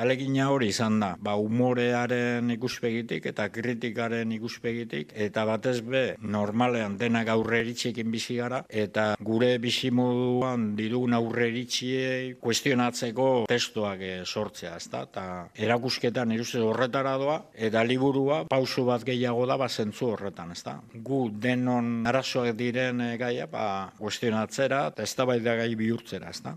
Alegina hori izan da, ba, umorearen ikuspegitik eta kritikaren ikuspegitik, eta batez be, normalean denak aurre eritxekin bizi gara, eta gure bizimoduan didugun aurre eritxiei kuestionatzeko testuak e, sortzea, ezta? Eta erakusketan iruzte horretara doa, eta liburua pausu bat gehiago da, ba, zentzu horretan, ezta? Gu denon arazoak diren e, gaia, ba, kuestionatzera, eta gai bihurtzera, ezta?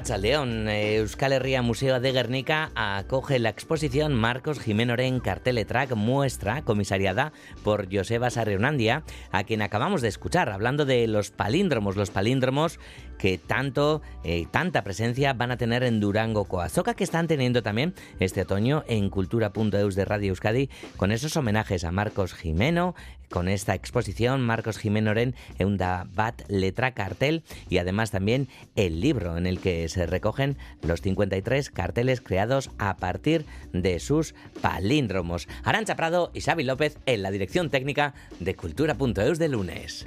Racha León, Euskal Herria Museo de Guernica acoge la exposición Marcos Jimenoren Carteletrack Muestra, comisariada por Joseba Sarreunandia, a quien acabamos de escuchar, hablando de los palíndromos, los palíndromos que tanto, eh, tanta presencia van a tener en Durango Coazoca, que están teniendo también este otoño en Cultura.eus de Radio Euskadi, con esos homenajes a Marcos Jimeno, con esta exposición Marcos Jimenoren Eunda Bat Letra Cartel y además también el libro en el que se recogen los 53 carteles creados a partir de sus palíndromos. Arancha Prado y Xavi López en la dirección técnica de Cultura.eus de lunes.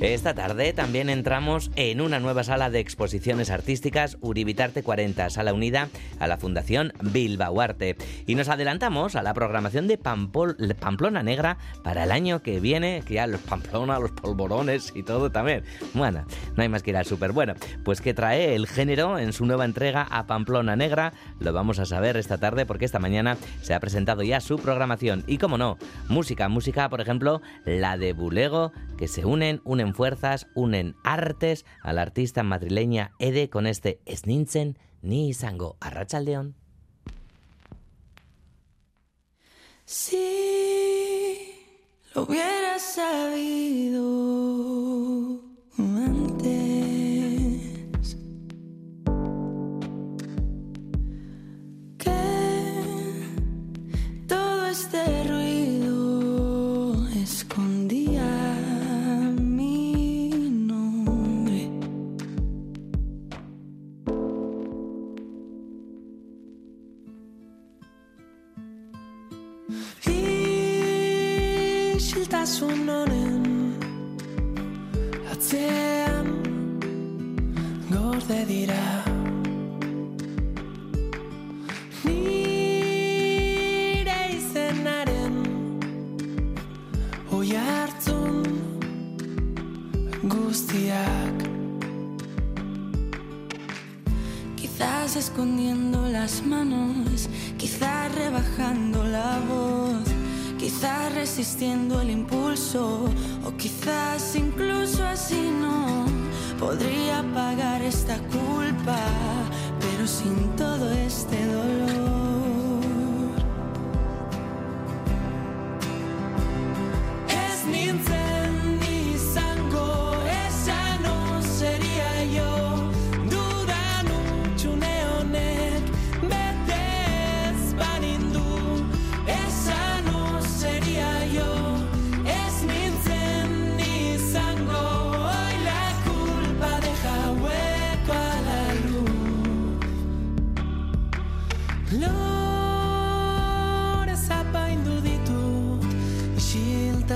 Esta tarde también entramos en una nueva sala de exposiciones artísticas Uribitarte 40, sala unida a la Fundación Bilbao Arte. Y nos adelantamos a la programación de Pamplona Negra para el año que viene, que ya los Pamplona, los polvorones y todo también. Bueno, no hay más que ir al súper. Bueno, pues que trae el género en su nueva entrega a Pamplona Negra, lo vamos a saber esta tarde porque esta mañana se ha presentado ya su programación. Y como no, música, música, por ejemplo, la de Bulego, que se unen, unen fuerzas, unen artes a la artista madrileña Ede con este Snintzen ni Sango Arrachaldeón. Si lo hubiera sabido antes que todo este ruido Isiltasun honen atzean gorde dira. Nire izenaren oi hartzun guztiak. Quizás escondiendo las manos, resistiendo el impulso o quizás incluso así no podría pagar esta culpa, pero sin todo este dolor.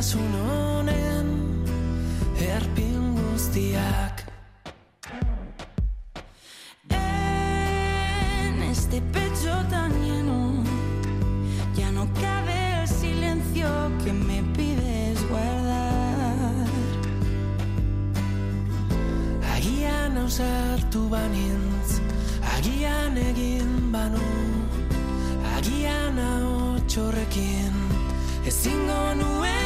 Isiltasun honen erpin guztiak. En este pecho tan lleno Ya no cabe el silencio que me pides guardar. Agian ausartu banintz Agian egin banu Agian hau txorrekin Ezingo nuen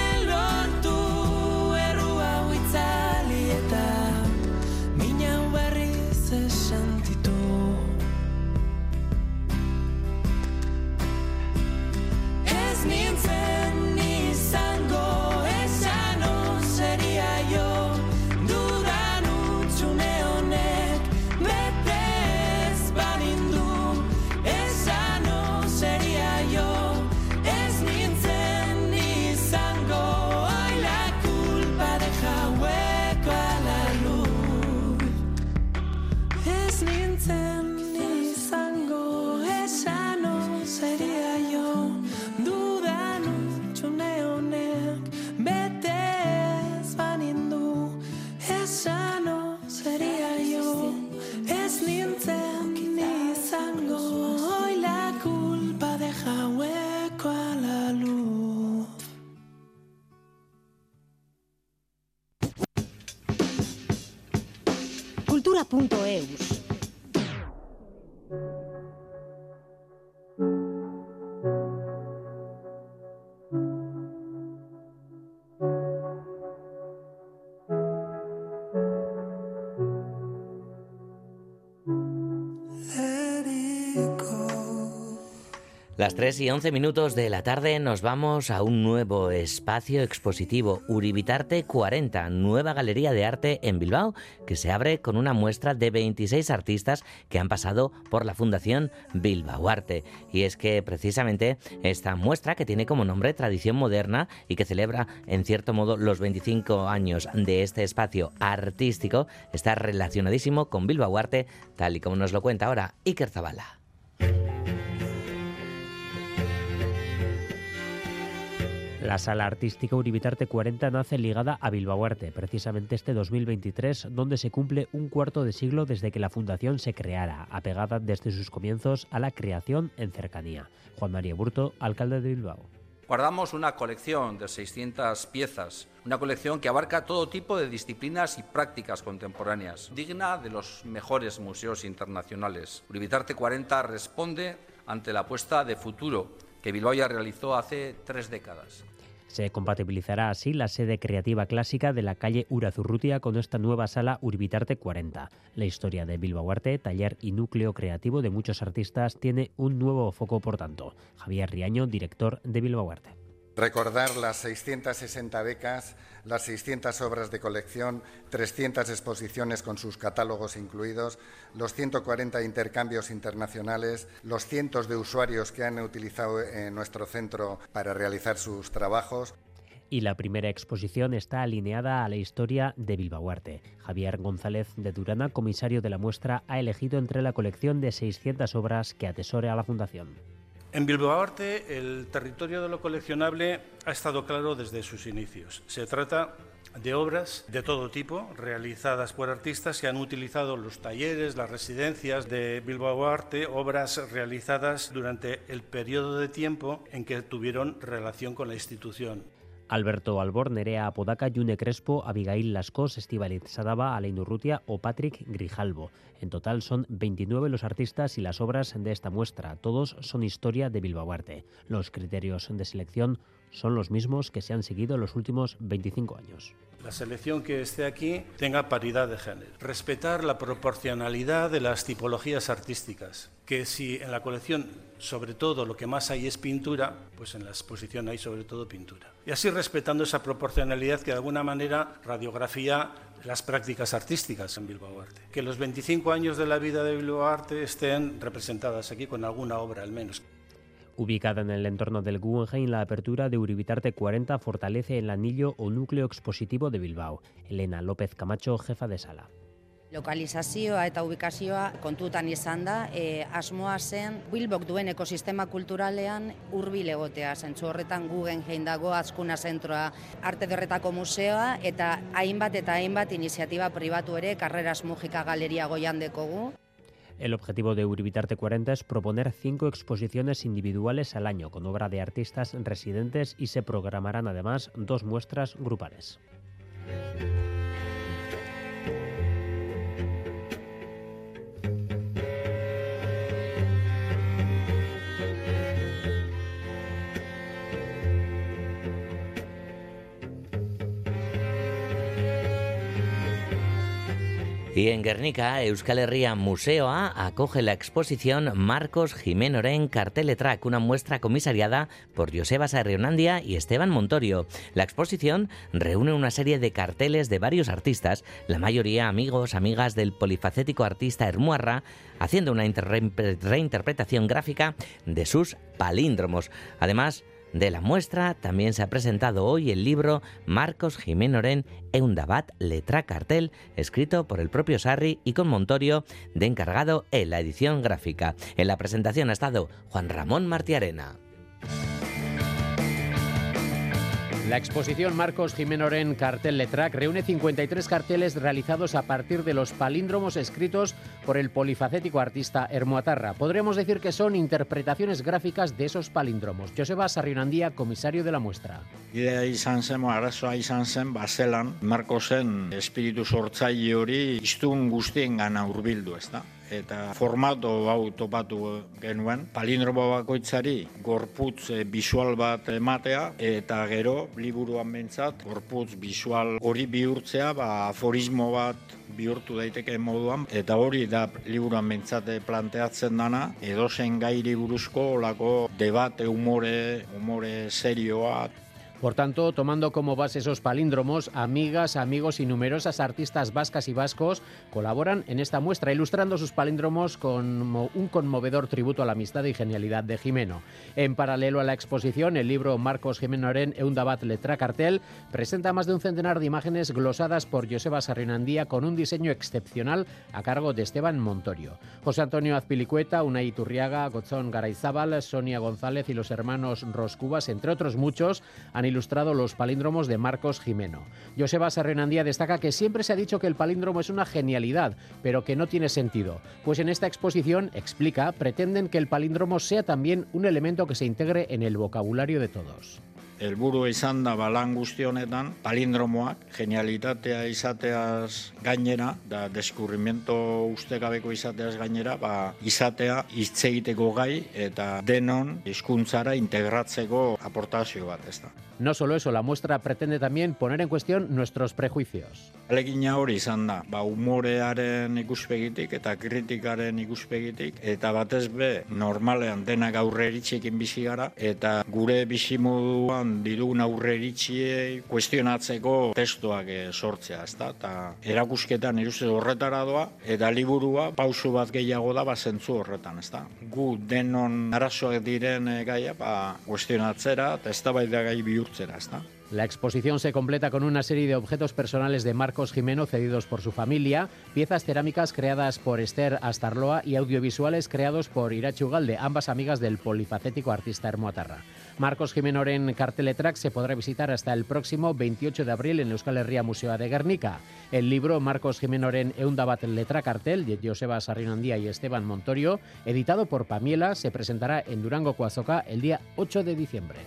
Las 3 y 11 minutos de la tarde nos vamos a un nuevo espacio expositivo, Uribitarte 40, nueva galería de arte en Bilbao, que se abre con una muestra de 26 artistas que han pasado por la Fundación Bilbao Arte. Y es que precisamente esta muestra, que tiene como nombre Tradición Moderna y que celebra en cierto modo los 25 años de este espacio artístico, está relacionadísimo con Bilbao Arte, tal y como nos lo cuenta ahora Iker Zabala. La sala artística Uribitarte 40 nace ligada a Bilbao Arte, precisamente este 2023, donde se cumple un cuarto de siglo desde que la fundación se creara, apegada desde sus comienzos a la creación en cercanía. Juan María Burto, alcalde de Bilbao. Guardamos una colección de 600 piezas, una colección que abarca todo tipo de disciplinas y prácticas contemporáneas, digna de los mejores museos internacionales. Uribitarte 40 responde ante la apuesta de futuro que Bilbao ya realizó hace tres décadas. Se compatibilizará así la sede creativa clásica de la calle Urazurrutia con esta nueva sala Urbitarte 40. La historia de Bilbao Arte, taller y núcleo creativo de muchos artistas, tiene un nuevo foco, por tanto. Javier Riaño, director de Bilbao Arte. Recordar las 660 becas, las 600 obras de colección, 300 exposiciones con sus catálogos incluidos, los 140 intercambios internacionales, los cientos de usuarios que han utilizado en nuestro centro para realizar sus trabajos y la primera exposición está alineada a la historia de Bilbao Arte. Javier González de Durana, comisario de la muestra, ha elegido entre la colección de 600 obras que atesore a la Fundación. En Bilbao Arte, el territorio de lo coleccionable ha estado claro desde sus inicios. Se trata de obras de todo tipo, realizadas por artistas que han utilizado los talleres, las residencias de Bilbao Arte, obras realizadas durante el periodo de tiempo en que tuvieron relación con la institución. Alberto Albor, Nerea Apodaca, June Crespo, Abigail Lascos, Estivaliz Sadaba, Alain Urrutia o Patrick Grijalvo. En total son 29 los artistas y las obras de esta muestra. Todos son historia de Bilbao Arte. Los criterios de selección son los mismos que se han seguido en los últimos 25 años. La selección que esté aquí tenga paridad de género. Respetar la proporcionalidad de las tipologías artísticas. Que si en la colección, sobre todo, lo que más hay es pintura, pues en la exposición hay sobre todo pintura. Y así respetando esa proporcionalidad que de alguna manera radiografía las prácticas artísticas en Bilbao Arte. Que los 25 años de la vida de Bilbao Arte estén representadas aquí con alguna obra al menos. Ubicada en el entorno del Guggenheim, la apertura de Uribitarte 40 fortalece el anillo o núcleo expositivo de Bilbao. Elena López Camacho, jefa de sala. Lokalizazioa eta ubikazioa kontutan izan da, e, asmoa zen Bilbok duen ekosistema kulturalean hurbil egotea, zentzu horretan Guggenheim dago, Azkuna Zentroa, Arte Derretako Museoa, eta hainbat eta hainbat iniziatiba pribatu ere, Carreras Mujika Galeria goian dekogu. El objetivo de Uribitarte 40 es proponer cinco exposiciones individuales al año con obra de artistas residentes y se programarán además dos muestras grupales. Y en Guernica, Euskal Herria Museoa acoge la exposición Marcos Jimenoren Carteletrak, una muestra comisariada por Joseba Sarrionandia y Esteban Montorio. La exposición reúne una serie de carteles de varios artistas, la mayoría amigos, amigas del polifacético artista Hermuarra, haciendo una reinterpretación gráfica de sus palíndromos. Además, de la muestra también se ha presentado hoy el libro Marcos Jimenoren Eundabat Letra Cartel, escrito por el propio Sarri y con Montorio de encargado en la edición gráfica. En la presentación ha estado Juan Ramón Martiarena. La exposición Marcos Jimenoren Cartel Letrac reúne 53 carteles realizados a partir de los palíndromos escritos por el polifacético artista Hermoatarra. Podríamos decir que son interpretaciones gráficas de esos palíndromos. Joseba Sarrionandía, comisario de la muestra. Idea izan zen, arazoa izan zen, bazelan, Marcosen espiritu sortzaile hori iztun? Eta formato hau topatu genuen. Palindromo bakoitzari gorputz eh, bisual bat ematea eta gero liburuan bentsat gorputz bisual hori bihurtzea ba, aforismo bat bihurtu daiteke moduan eta hori da liburuan bentsate planteatzen dana edo zen gairi buruzko olako debate umore, umore serioa Por tanto, tomando como base esos palíndromos, amigas, amigos y numerosas artistas vascas y vascos colaboran en esta muestra, ilustrando sus palíndromos con un conmovedor tributo a la amistad y genialidad de Jimeno. En paralelo a la exposición, el libro Marcos Jimenoren Eundabat Letra Cartel presenta más de un centenar de imágenes glosadas por Joseba Sarrinandía con un diseño excepcional a cargo de Esteban Montorio. José Antonio Azpilicueta, Unai Iturriaga, Gozón Garayzábal, Sonia González y los hermanos Roscubas, entre otros muchos, han ilustrado los palíndromos de Marcos Jimeno. Joseba Serrenandía destaca que siempre se ha dicho que el palíndromo es una genialidad, pero que no tiene sentido. Pues en esta exposición, explica, pretenden que el palíndromo sea también un elemento que se integre en el vocabulario de todos. helburu izan da balan guzti honetan palindromoak genialitatea izateaz gainera da deskurrimiento ustekabeko izateaz gainera ba izatea hitz egiteko gai eta denon hizkuntzara integratzeko aportazio bat, ezta. No solo eso, la muestra pretende también poner en cuestión nuestros prejuicios. Alegina hori izan da, ba, humorearen ikuspegitik eta kritikaren ikuspegitik, eta batez be, normalean denak aurre eritxekin bizi gara, eta gure bizimoduan didugun aurre eritxiei kuestionatzeko testuak eh, sortzea, ezta? Ta erakusketan iruzte horretara doa, eta liburua pausu bat gehiago da, ba, zentzu horretan, ezta? Gu denon arazoak diren e, gaia, ba, kuestionatzera, eta ez da bai da gai bihur La exposición se completa con una serie de objetos personales de Marcos Jimeno cedidos por su familia, piezas cerámicas creadas por Esther Astarloa y audiovisuales creados por Irachu Ugalde, ambas amigas del polifacético artista Hermoatarra. Marcos Jimeno en Carteletrack se podrá visitar hasta el próximo 28 de abril en Euskal Herria Museo de Guernica. El libro Marcos Jimenoren Eundabat Letra Cartel de Joseba Sarrinandía y Esteban Montorio, editado por Pamiela, se presentará en Durango Coazoca el día 8 de diciembre.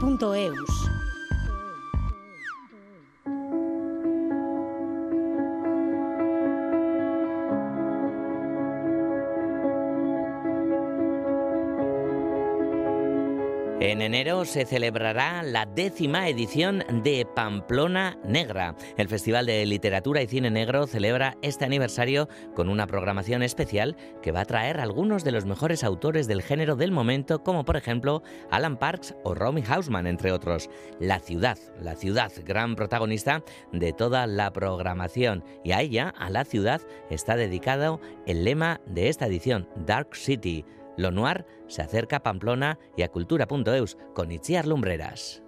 cultura.eus. En enero se celebrará la décima edición de Pamplona Negra. El Festival de Literatura y Cine Negro celebra este aniversario con una programación especial que va a traer algunos de los mejores autores del género del momento, como por ejemplo Alan Parks o Romy Hausman, entre otros. La ciudad, la ciudad, gran protagonista de toda la programación. Y a ella, a la ciudad, está dedicado el lema de esta edición, Dark City. Lo Noir se acerca a Pamplona y a cultura.eus con Itziar Lumbreras.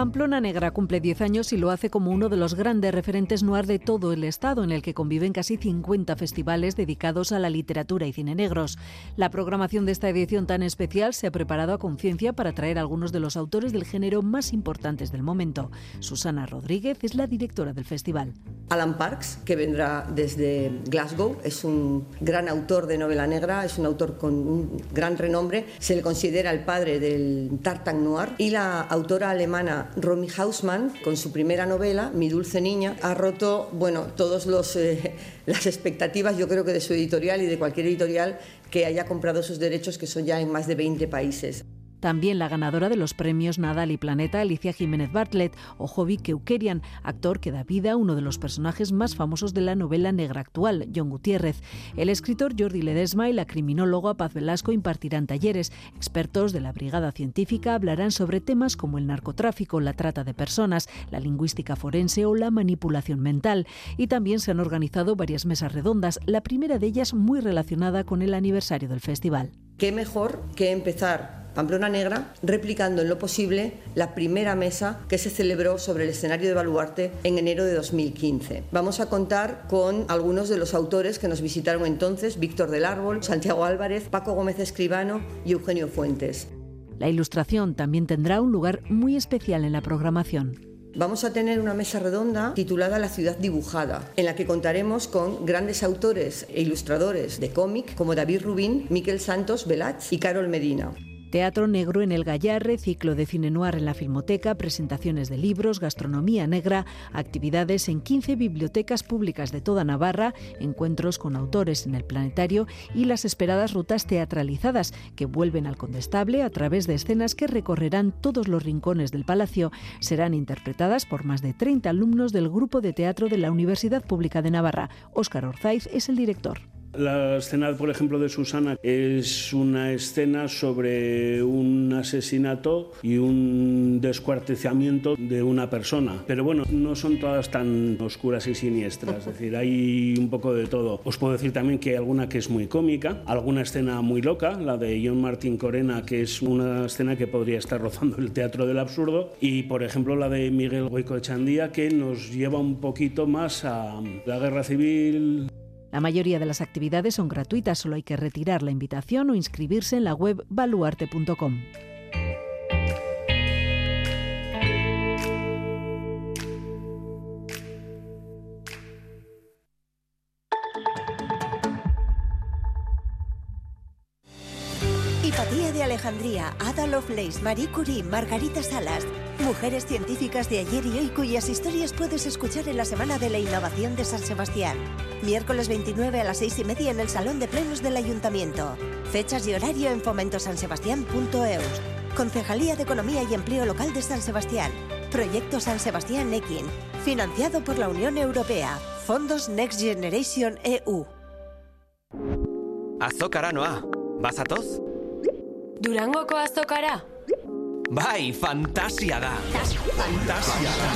Pamplona Negra cumple 10 años y lo hace como uno de los grandes referentes noir de todo el estado, en el que conviven casi 50 festivales dedicados a la literatura y cine negros. La programación de esta edición tan especial se ha preparado a conciencia para traer a algunos de los autores del género más importantes del momento. Susana Rodríguez es la directora del festival. Alan Parks, que vendrá desde Glasgow, es un gran autor de novela negra, es un autor con un gran renombre, se le considera el padre del tartan noir y la autora alemana Romy Hausmann, con su primera novela, Mi dulce niña, ha roto bueno, todas eh, las expectativas, yo creo que de su editorial y de cualquier editorial que haya comprado sus derechos, que son ya en más de 20 países. También la ganadora de los premios Nadal y Planeta, Alicia Jiménez Bartlett, o Jovi Keukerian, actor que da vida a uno de los personajes más famosos de la novela negra actual, John Gutiérrez. El escritor Jordi Ledesma y la criminóloga Paz Velasco impartirán talleres. Expertos de la Brigada Científica hablarán sobre temas como el narcotráfico, la trata de personas, la lingüística forense o la manipulación mental. Y también se han organizado varias mesas redondas, la primera de ellas muy relacionada con el aniversario del festival. ¿Qué mejor que empezar Pamplona Negra, replicando en lo posible la primera mesa que se celebró sobre el escenario de Baluarte en enero de 2015. Vamos a contar con algunos de los autores que nos visitaron entonces, Víctor del Árbol, Santiago Álvarez, Paco Gómez Escribano y Eugenio Fuentes. La ilustración también tendrá un lugar muy especial en la programación. Vamos a tener una mesa redonda titulada La ciudad dibujada, en la que contaremos con grandes autores e ilustradores de cómic como David Rubín, Miquel Santos Velach y Carol Medina. Teatro Negro en el Gallarre, ciclo de cine noir en la Filmoteca, presentaciones de libros, gastronomía negra, actividades en 15 bibliotecas públicas de toda Navarra, encuentros con autores en el planetario y las esperadas rutas teatralizadas que vuelven al Condestable a través de escenas que recorrerán todos los rincones del palacio. Serán interpretadas por más de 30 alumnos del grupo de teatro de la Universidad Pública de Navarra. Óscar Orzaiz es el director. La escena, por ejemplo, de Susana es una escena sobre un asesinato y un descuartizamiento de una persona. Pero bueno, no son todas tan oscuras y siniestras, es decir, hay un poco de todo. Os puedo decir también que hay alguna que es muy cómica, alguna escena muy loca, la de John Martin Corena, que es una escena que podría estar rozando el teatro del absurdo, y por ejemplo la de Miguel Goico Echandía, que nos lleva un poquito más a la guerra civil, la mayoría de las actividades son gratuitas, solo hay que retirar la invitación o inscribirse en la web baluarte.com. De Alejandría, Ada Lovelace, Marie Curie, Margarita Salas. Mujeres científicas de ayer y hoy cuyas historias puedes escuchar en la Semana de la Innovación de San Sebastián. Miércoles 29 a las 6 y media en el Salón de Plenos del Ayuntamiento. Fechas y horario en fomentosansebastián.eus. Concejalía de Economía y Empleo Local de San Sebastián. Proyecto San Sebastián Equin. Financiado por la Unión Europea. Fondos Next Generation EU. Azokara noa. Bazatoz? Durangoko azokara? Bai, fantasia da. Fantasia da.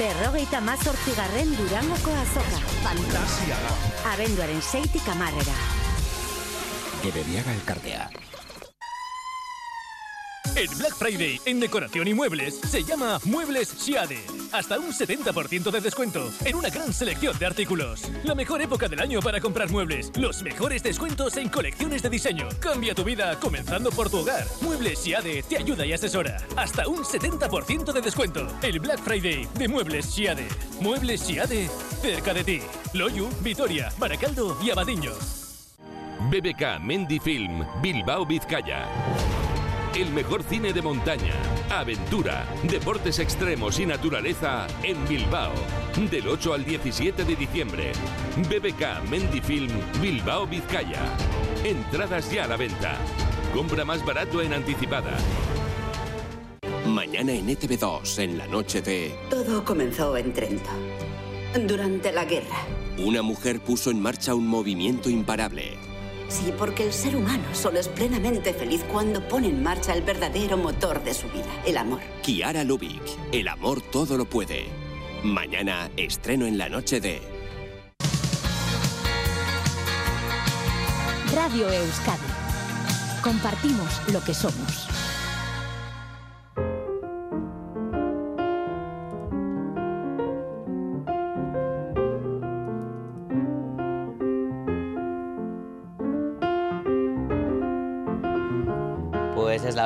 Berrogeita mazortzigarren Durangoko azoka. Fantasia da. Abenduaren seitik amarrera. Gebediaga elkartea. El Black Friday en decoración y muebles se llama Muebles Siade. Hasta un 70% de descuento en una gran selección de artículos. La mejor época del año para comprar muebles. Los mejores descuentos en colecciones de diseño. Cambia tu vida comenzando por tu hogar. Muebles Siade te ayuda y asesora. Hasta un 70% de descuento. El Black Friday de Muebles Siade. Muebles Siade cerca de ti. Loyu, Vitoria, Baracaldo y Abadiño. BBK Mendy Film, Bilbao, Vizcaya. El mejor cine de montaña, aventura, deportes extremos y naturaleza en Bilbao. Del 8 al 17 de diciembre. BBK Mendy Film, Bilbao, Vizcaya. Entradas ya a la venta. Compra más barato en anticipada. Mañana en ETV2, en la noche de... Todo comenzó en Trento, durante la guerra. Una mujer puso en marcha un movimiento imparable. Sí, porque el ser humano solo es plenamente feliz cuando pone en marcha el verdadero motor de su vida, el amor. Kiara Lubick, el amor todo lo puede. Mañana estreno en la noche de... Radio Euskadi. Compartimos lo que somos.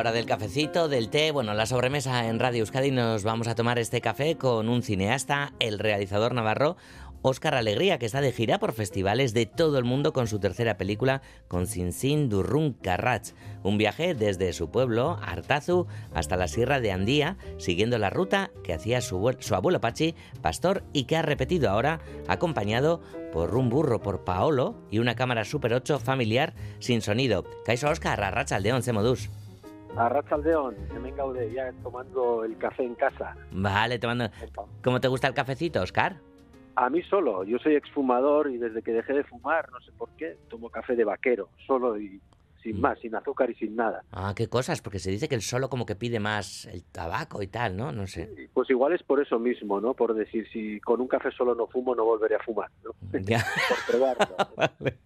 Hora del cafecito, del té, bueno, la sobremesa en Radio Euskadi nos vamos a tomar este café con un cineasta, el realizador navarro Óscar Alegría, que está de gira por festivales de todo el mundo con su tercera película, con Sin Durrun Carrach, un viaje desde su pueblo, Artazu, hasta la Sierra de Andía, siguiendo la ruta que hacía su, su abuelo Pachi, pastor, y que ha repetido ahora, acompañado por un burro por Paolo y una cámara Super 8 familiar sin sonido. Caiso Óscar, Arracha Aldeón, Semodús. A Rachaldeón, hemen gaude, ya tomando el café en casa. Vale, tomando... ¿Cómo te gusta el cafecito, Oscar? A mí solo, yo soy exfumador y desde que dejé de fumar, no sé por qué, tomo café de vaquero, solo y sin más, sin azúcar y sin nada. Ah, qué cosas, porque se dice que el solo como que pide más el tabaco y tal, ¿no? No sé. Pues igual es por eso mismo, ¿no? Por decir, si con un café solo no fumo, no volveré a fumar, ¿no? Ya. por probarlo. Vale.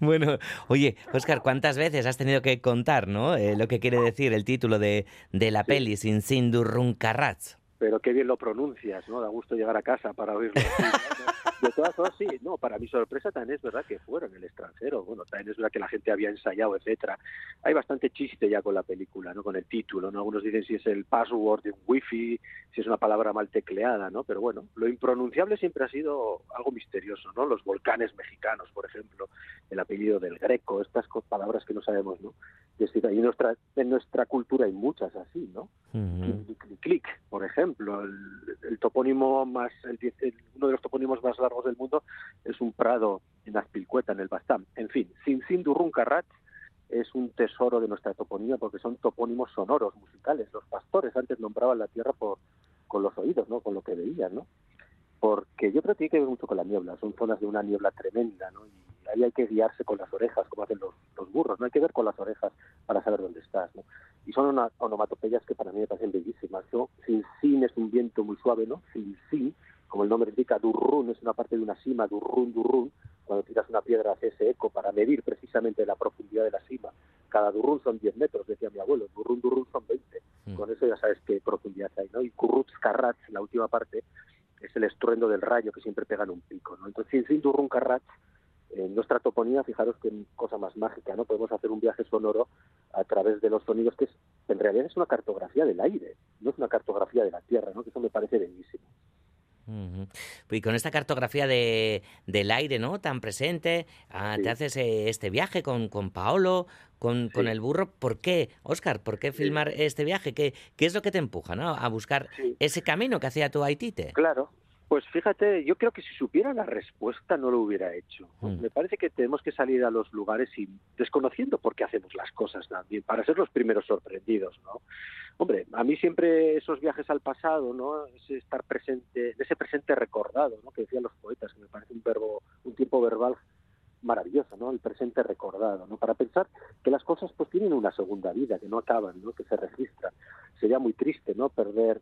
Bueno, oye, Oscar, ¿cuántas veces has tenido que contar, ¿no? Eh, lo que quiere decir el título de, de la peli, Sin Sin Durrun Carrats. Pero qué bien lo pronuncias, ¿no? Da gusto llegar a casa para oírlo. así, ¿no? De todas formas, sí, no, para mi sorpresa también es verdad que fueron el extranjero. Bueno, también es verdad que la gente había ensayado, etcétera. Hay bastante chiste ya con la película, ¿no? Con el título, ¿no? Algunos dicen si es el password de un wifi, si es una palabra mal tecleada, ¿no? Pero bueno, lo impronunciable siempre ha sido algo misterioso, ¿no? Los volcanes mexicanos, por ejemplo, el apellido del greco, estas palabras que no sabemos, ¿no? Es decir, en nuestra, en nuestra cultura hay muchas así, ¿no? Clic, clic, clic, por ejemplo, el, el topónimo más, el, el- uno de los topónimos más largos del mundo es un prado en Azpilcueta, en el Bastam. En fin, Sin Sin Durrun Carrat es un tesoro de nuestra toponía porque son topónimos sonoros, musicales. Los pastores antes nombraban la tierra por, con los oídos, ¿no? Con lo que veían, ¿no? Porque yo creo que tiene que ver mucho con la niebla. Son zonas de una niebla tremenda, ¿no? Y ahí hay que guiarse con las orejas, como hacen los, los burros. No hay que ver con las orejas para saber dónde estás, ¿no? Y son onomatopeyas que para mí me parecen bellísimas. ¿no? Sin sin es un viento muy suave, ¿no? Sin sin, como el nombre indica, durrun es una parte de una cima, durrun, durrun. Cuando tiras una piedra hace ese eco para medir precisamente la profundidad de la cima. Cada durrun son 10 metros, decía mi abuelo. Durrun, durrun son 20. Con eso ya sabes qué profundidad hay, ¿no? Y kurrutz, karratz, la última parte, es el estruendo del rayo que siempre pega en un pico, ¿no? Entonces, sin durrun, karratz, en nuestra toponía, fijaros que cosa más mágica, ¿no? Podemos hacer un viaje sonoro a través de los sonidos, que es, en realidad es una cartografía del aire, no es una cartografía de la tierra, ¿no? Que eso me parece bellísimo. Y con esta cartografía de, del aire, ¿no? Tan presente, ah, te haces eh, este viaje con, con Paolo, con, con el burro. ¿Por qué, Oscar? ¿Por qué filmar este viaje? ¿Qué, ¿Qué es lo que te empuja, ¿no? A buscar ese camino que hacía tu Haitite. Claro. Pues fíjate, yo creo que si supiera la respuesta no lo hubiera hecho. Me parece que tenemos que salir a los lugares y desconociendo por qué hacemos las cosas también, para ser los primeros sorprendidos, ¿no? Hombre, a mí siempre esos viajes al pasado, ¿no? Ese estar presente, ese presente recordado, ¿no? Que decían los poetas, que me parece un verbo, un tiempo verbal maravilloso, ¿no? El presente recordado, ¿no? Para pensar que las cosas pues tienen una segunda vida, que no acaban, ¿no? Que se registran. Sería muy triste, ¿no? Perder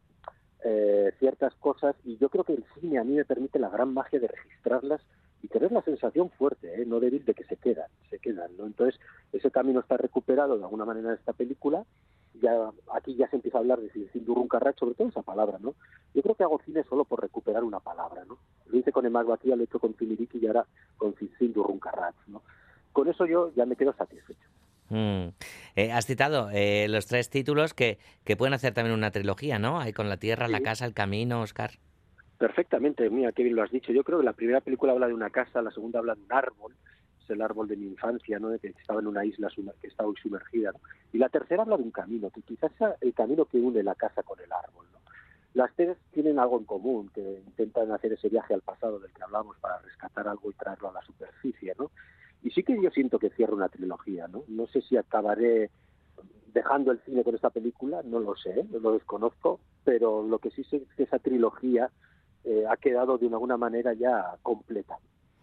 eh, ciertas cosas y yo creo que el cine a mí me permite la gran magia de registrarlas y tener la sensación fuerte, ¿eh? no débil, de que se quedan, se quedan, ¿no? Entonces, ese camino está recuperado de alguna manera en esta película, ya aquí ya se empieza a hablar de sin Durrun Carrat, sobre todo esa palabra, ¿no? Yo creo que hago cine solo por recuperar una palabra, ¿no? Lo hice con Emma Batia, lo he hecho con Filiriki y ahora con Sin Durrun Carrat, ¿no? Con eso yo ya me quedo satisfecho. Mm. Eh, has citado eh, los tres títulos que, que pueden hacer también una trilogía, ¿no? Ahí con la tierra, la casa, el camino, Oscar. Perfectamente, mira, qué bien lo has dicho. Yo creo que la primera película habla de una casa, la segunda habla de un árbol, es el árbol de mi infancia, ¿no? De que estaba en una isla que está hoy sumergida, ¿no? Y la tercera habla de un camino, que quizás sea el camino que une la casa con el árbol, ¿no? Las tres tienen algo en común, que intentan hacer ese viaje al pasado del que hablamos para rescatar algo y traerlo a la superficie, ¿no? Y sí que yo siento que cierra una trilogía, ¿no? No sé si acabaré dejando el cine con esta película, no lo sé, no lo desconozco, pero lo que sí sé es que esa trilogía eh, ha quedado de alguna manera ya completa.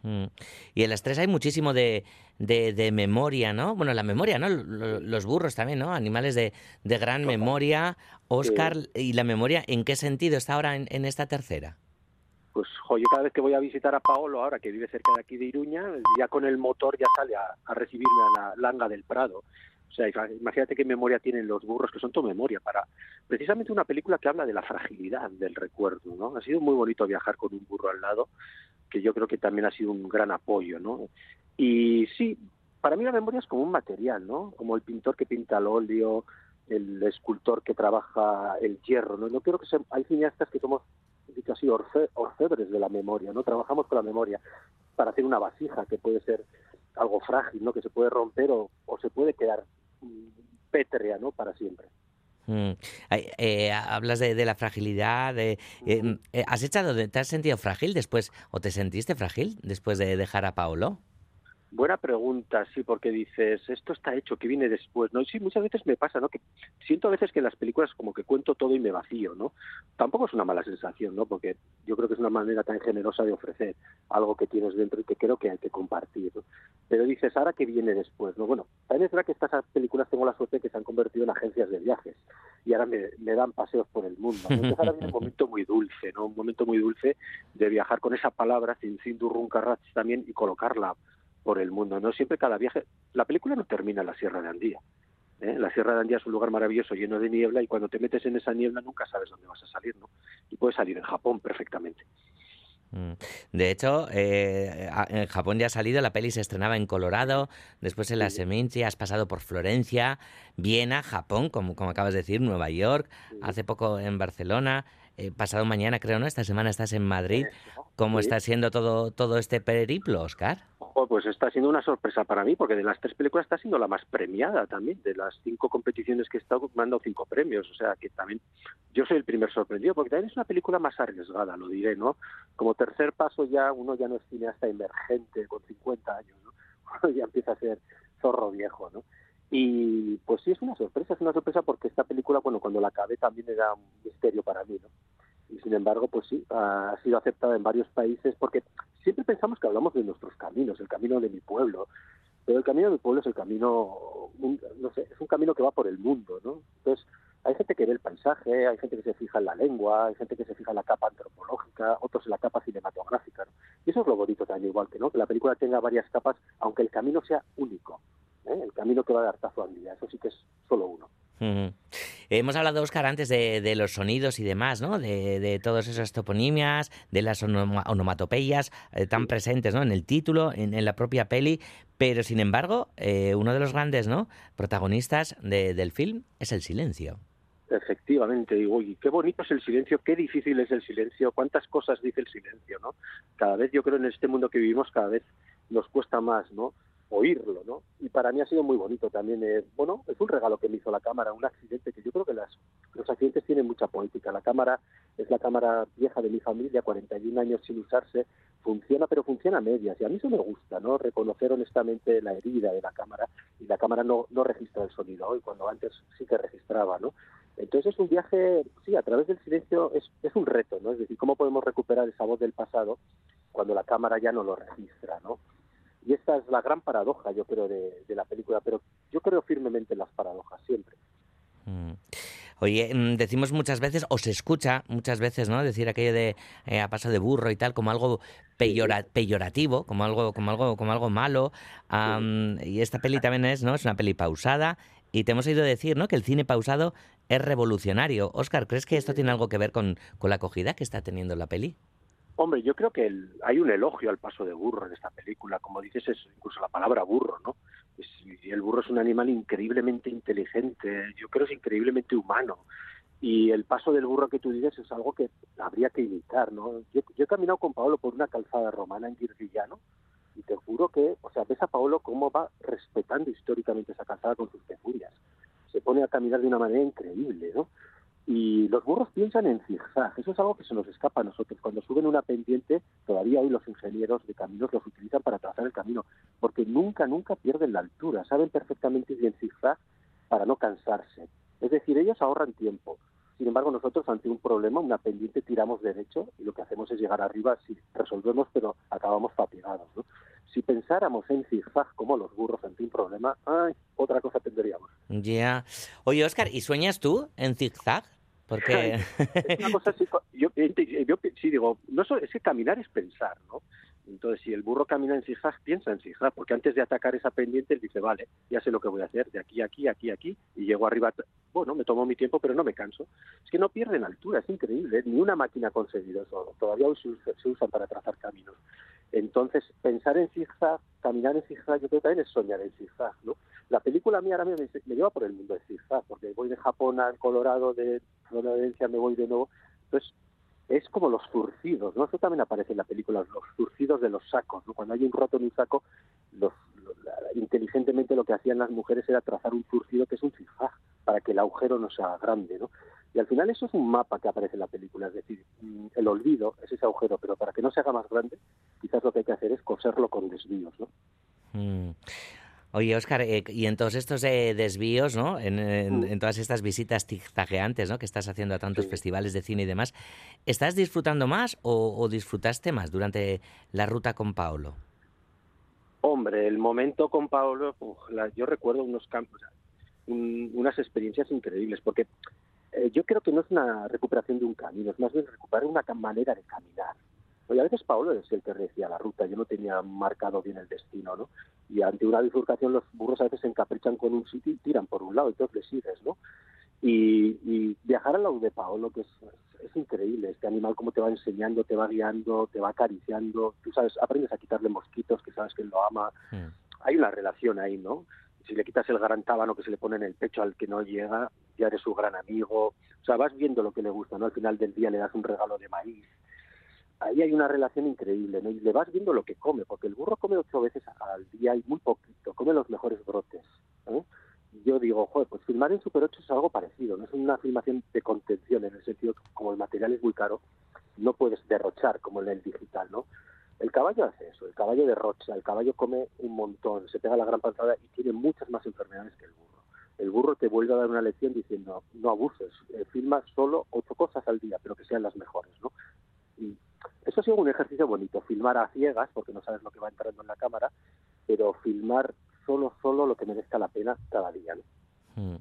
Mm. Y en las tres hay muchísimo de, de, de memoria, ¿no? Bueno, la memoria, ¿no? Lo- Los burros también, ¿no? Animales de, de gran memoria. Oscar, ¿y la memoria en qué sentido está ahora en, en esta tercera? Pues jo, cada vez que voy a visitar a Paolo, ahora que vive cerca de aquí de Iruña, ya con el motor ya sale a, recibirme a la langa del Prado. O sea, ima- imagínate qué memoria tienen los burros, que son tu memoria, para precisamente una película que habla de la fragilidad del recuerdo, ¿no? Ha sido muy bonito viajar con un burro al lado, que yo creo que también ha sido un gran apoyo, ¿no? Y sí, para mí la memoria es como un material, ¿no? Como el pintor que pinta el óleo, el escultor que trabaja el hierro, ¿no? No creo que se- hay cineastas que somos dicho así, orfe, orfebres de la memoria, ¿no? Trabajamos con la memoria para hacer una vasija que puede ser algo frágil, ¿no? Que se puede romper o, o se puede quedar mm, pétrea, ¿no? Para siempre. Mm. Eh, hablas de, de, la fragilidad. De, eh, eh, ¿Has echado, te has sentido frágil después, o te sentiste frágil después de dejar a Paolo? Buena pregunta, sí, porque dices, esto está hecho, que viene después, ¿no? Sí, muchas veces me pasa, ¿no? Que siento a veces que en las películas como que cuento todo y me vacío, ¿no? Tampoco es una mala sensación, ¿no? Porque yo creo que es una manera tan generosa de ofrecer algo que tienes dentro y que creo que hay que compartir. Pero dices, ¿ahora qué viene después, no? Bueno, también es verdad que estas películas tengo la suerte de que se han convertido en agencias de viajes y ahora me, me dan paseos por el mundo, ¿no? Entonces ahora viene un momento muy dulce, ¿no? Un momento muy dulce de viajar con esa palabra, sin, sin Durruncarrach también, y colocarla por el mundo. No siempre cada viaje. La película no termina en la Sierra de Andía. ¿eh? La Sierra de Andía es un lugar maravilloso lleno de niebla y cuando te metes en esa niebla nunca sabes dónde vas a salir, ¿no? Y puedes salir en Japón perfectamente. Mm. De hecho, eh, en Japón ya ha salido, la peli se estrenaba en Colorado, después en la Seminci, has pasado por Florencia, Viena, Japón, como, como acabas de decir, Nueva York, hace poco en Barcelona, eh, pasado mañana creo, ¿no? Esta semana estás en Madrid. ¿Cómo está siendo todo, todo este periplo, Oscar? Oh, pues está siendo una sorpresa para mí, porque de las tres películas está siendo la más premiada también. De las cinco competiciones que he estado, me han dado cinco premios. O sea que también yo soy el primer sorprendido, porque también es una película más arriesgada, lo diré, ¿no? Como tercer paso ya uno ya no es cineasta emergente con 50 años, ¿no? Uno ya empieza a ser zorro viejo, ¿no? Y pues sí, es una sorpresa, es una sorpresa porque esta película, bueno, cuando la acabé también era un misterio para mí, ¿no? y sin embargo, pues sí, ha sido aceptada en varios países porque siempre pensamos que hablamos de nuestros caminos, el camino de mi pueblo, pero el camino de mi pueblo es el camino, no sé, es un camino que va por el mundo, ¿no? Entonces, hay gente que ve el paisaje, hay gente que se fija en la lengua, hay gente que se fija en la capa antropológica, otros en la capa cinematográfica, ¿no? Y eso es lo bonito también, igual que, ¿no? Que la película tenga varias capas, aunque el camino sea único, ¿eh? el camino que va de Artazo a Andía, eso sí que es solo uno. Uh -huh. Hemos hablado, Oscar, antes de, de, los sonidos y demás, ¿no? De, de todas esas toponimias, de las onoma onomatopeyas eh, tan presentes, ¿no? En el título, en, en, la propia peli, pero sin embargo, eh, uno de los grandes, ¿no? Protagonistas de, del film es el silencio. Efectivamente, digo, y qué bonito es el silencio, qué difícil es el silencio, cuántas cosas dice el silencio, ¿no? Cada vez yo creo en este mundo que vivimos, cada vez nos cuesta más, ¿no? Oírlo, ¿no? Y para mí ha sido muy bonito también. Eh, bueno, es un regalo que me hizo la cámara, un accidente que yo creo que las, los accidentes tienen mucha poética. La cámara es la cámara vieja de mi familia, 41 años sin usarse, funciona, pero funciona a medias. Y a mí eso me gusta, ¿no? Reconocer honestamente la herida de la cámara y la cámara no, no registra el sonido hoy, cuando antes sí que registraba, ¿no? Entonces es un viaje, sí, a través del silencio es, es un reto, ¿no? Es decir, cómo podemos recuperar esa voz del pasado cuando la cámara ya no lo registra, ¿no? Y esta es la gran paradoja, yo creo, de, de la película, pero yo creo firmemente en las paradojas, siempre. Mm. Oye, decimos muchas veces, o se escucha muchas veces, ¿no? Decir aquello de eh, a paso de burro y tal, como algo peyora, peyorativo, como algo, como algo, como algo malo. Um, y esta peli también es, ¿no? Es una peli pausada. Y te hemos oído decir, ¿no? Que el cine pausado es revolucionario. Oscar, ¿crees que esto tiene algo que ver con, con la acogida que está teniendo la peli? Hombre, yo creo que el, hay un elogio al paso de burro en esta película. Como dices, es incluso la palabra burro, ¿no? El burro es un animal increíblemente inteligente, yo creo que es increíblemente humano. Y el paso del burro que tú dices es algo que habría que imitar, ¿no? Yo, yo he caminado con Paolo por una calzada romana en Guirvillano y te juro que, o sea, ves a Paolo cómo va respetando históricamente esa calzada con sus pecurias. Se pone a caminar de una manera increíble, ¿no? Y los burros piensan en zigzag, eso es algo que se nos escapa a nosotros. Cuando suben una pendiente, todavía hoy los ingenieros de caminos los utilizan para trazar el camino, porque nunca, nunca pierden la altura, saben perfectamente ir en zigzag para no cansarse. Es decir, ellos ahorran tiempo. Sin embargo, nosotros ante un problema, una pendiente, tiramos derecho y lo que hacemos es llegar arriba, sí, resolvemos, pero acabamos fatigados. ¿no? Si pensáramos en zigzag como los burros ante un problema, ay, otra cosa tendríamos. Ya. Yeah. Oye, Oscar, ¿y sueñas tú en zigzag? Porque... es una cosa así, yo, yo, sí digo, no es que caminar es pensar, ¿no? Entonces, si el burro camina en zigzag, piensa en zigzag, porque antes de atacar esa pendiente, él dice, vale, ya sé lo que voy a hacer, de aquí, aquí, aquí, aquí, y llego arriba, bueno, me tomo mi tiempo, pero no me canso. Es que no pierden altura, es increíble, ¿eh? ni una máquina ha conseguido eso, todavía se, se usan para trazar caminos. Entonces, pensar en zigzag, caminar en zigzag, yo creo que también es soñar en zigzag, ¿no? La película a mí ahora me, me lleva por el mundo de zigzag, porque voy de Japón al Colorado, de Florencia me voy de nuevo. Entonces, es como los zurcidos, ¿no? Eso también aparece en la película, los zurcidos de los sacos, ¿no? Cuando hay un roto en un saco, los, inteligentemente lo que hacían las mujeres era trazar un zurcido que es un zigzag, para que el agujero no sea grande, ¿no? Y al final eso es un mapa que aparece en la película, es decir, mm, el olvido es ese agujero, pero para que no se haga más grande, quizás lo que hay que hacer es coserlo con desvíos, ¿no? Mm. Oye, Óscar, eh, y en todos estos eh, desvíos, ¿no? En, en, todas estas visitas zigzagueantes, ¿no? Que estás haciendo a tantos festivales de cine y demás, ¿estás disfrutando más o, disfrutaste más durante la ruta con Paolo? Hombre, el momento con Paolo, yo recuerdo unos campos, unas experiencias increíbles, porque eh, yo creo que no es una recuperación de un camino, es más bien recuperar una manera de caminar. Oye, a veces Pablo es el que decía la ruta, yo no tenía marcado bien el destino, ¿no? Y ante una bifurcación los burros a veces se encaprichan con un sitio y tiran por un lado, entonces le sigues, ¿no? Y, viajar al lado de Paolo, que es, es, increíble, este animal como te va enseñando, te va guiando, te va acariciando, tú sabes, aprendes a quitarle mosquitos, que sabes que él lo ama. Hmm. Hay una relación ahí, ¿no? Si le quitas el gran tábano que se le pone en el pecho al que no llega, ya eres su gran amigo. O sea, vas viendo lo que le gusta, ¿no? Al final del día le das un regalo de maíz, ahí hay una relación increíble, ¿no? Y le vas viendo lo que come, porque el burro come ocho veces al día y muy poquito, come los mejores brotes. ¿eh? Yo digo, joder, pues filmar en Super 8 es algo parecido, no es una filmación de contención, en el sentido como el material es muy caro, no puedes derrochar como en el digital, ¿no? El caballo hace eso, el caballo derrocha, el caballo come un montón, se pega la gran panzada y tiene muchas más enfermedades que el burro. El burro te vuelve a dar una lección diciendo, no abuses, eh, filma solo ocho cosas al día, pero que sean las mejores, ¿no? Y eso ha sido un ejercicio bonito, filmar a ciegas, porque no sabes lo que va entrando en la cámara, pero filmar solo, solo lo que merezca la pena cada día. Hmm.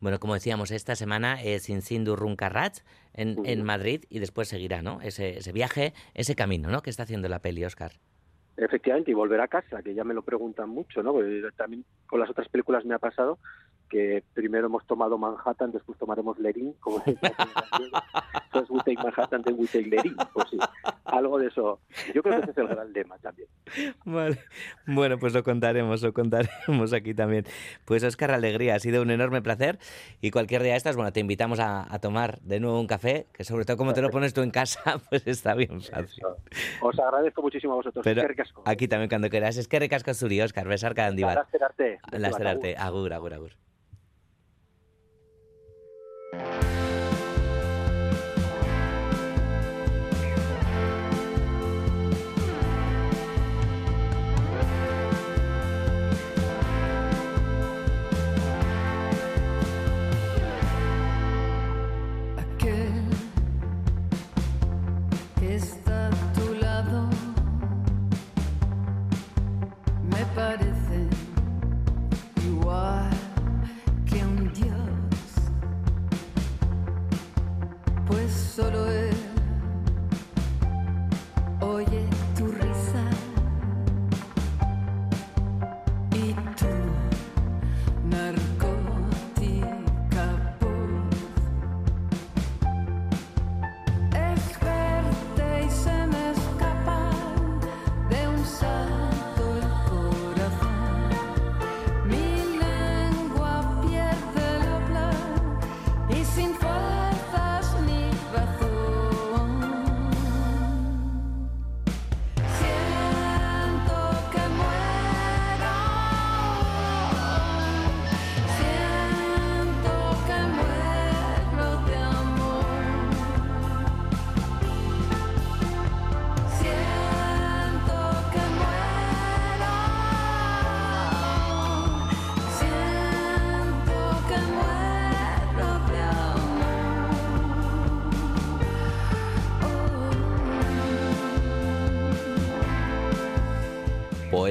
Bueno, como decíamos, esta semana es Insindu Runcarrach en, en Madrid y después seguirá, ¿no? Ese, ese viaje, ese camino, ¿no? Que está haciendo la peli, Oscar. Efectivamente, y volver a casa, que ya me lo preguntan mucho, ¿no? Porque también con las otras películas me ha pasado que primero hemos tomado Manhattan, después tomaremos Lerín, como Entonces we take Manhattan, then we take Lerín. Pues sí, algo de eso. Yo creo que ese es el gran lema también. Vale. Bueno, pues lo contaremos, lo contaremos aquí también. Pues Oscar Alegría, ha sido un enorme placer y cualquier día de estas, bueno, te invitamos a, tomar de nuevo un café, que sobre todo como te lo pones tú en casa, pues está bien fácil. Os agradezco muchísimo a vosotros. Pero aquí también cuando quieras. Es que recasco Suri, Oscar, besar cada La La Agur, agur, Thank you. Agur.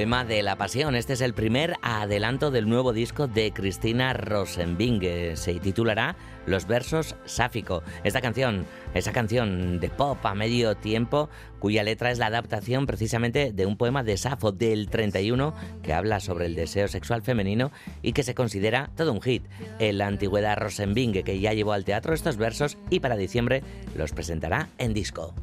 Poema de la Pasión. Este es el primer adelanto del nuevo disco de Cristina Rosenbing. Se titulará Los versos sáfico. Esta canción, esa canción de pop a medio tiempo, cuya letra es la adaptación precisamente de un poema de Safo del 31 que habla sobre el deseo sexual femenino y que se considera todo un hit. En la antigüedad Rosenbing, que ya llevó al teatro estos versos y para diciembre los presentará en disco.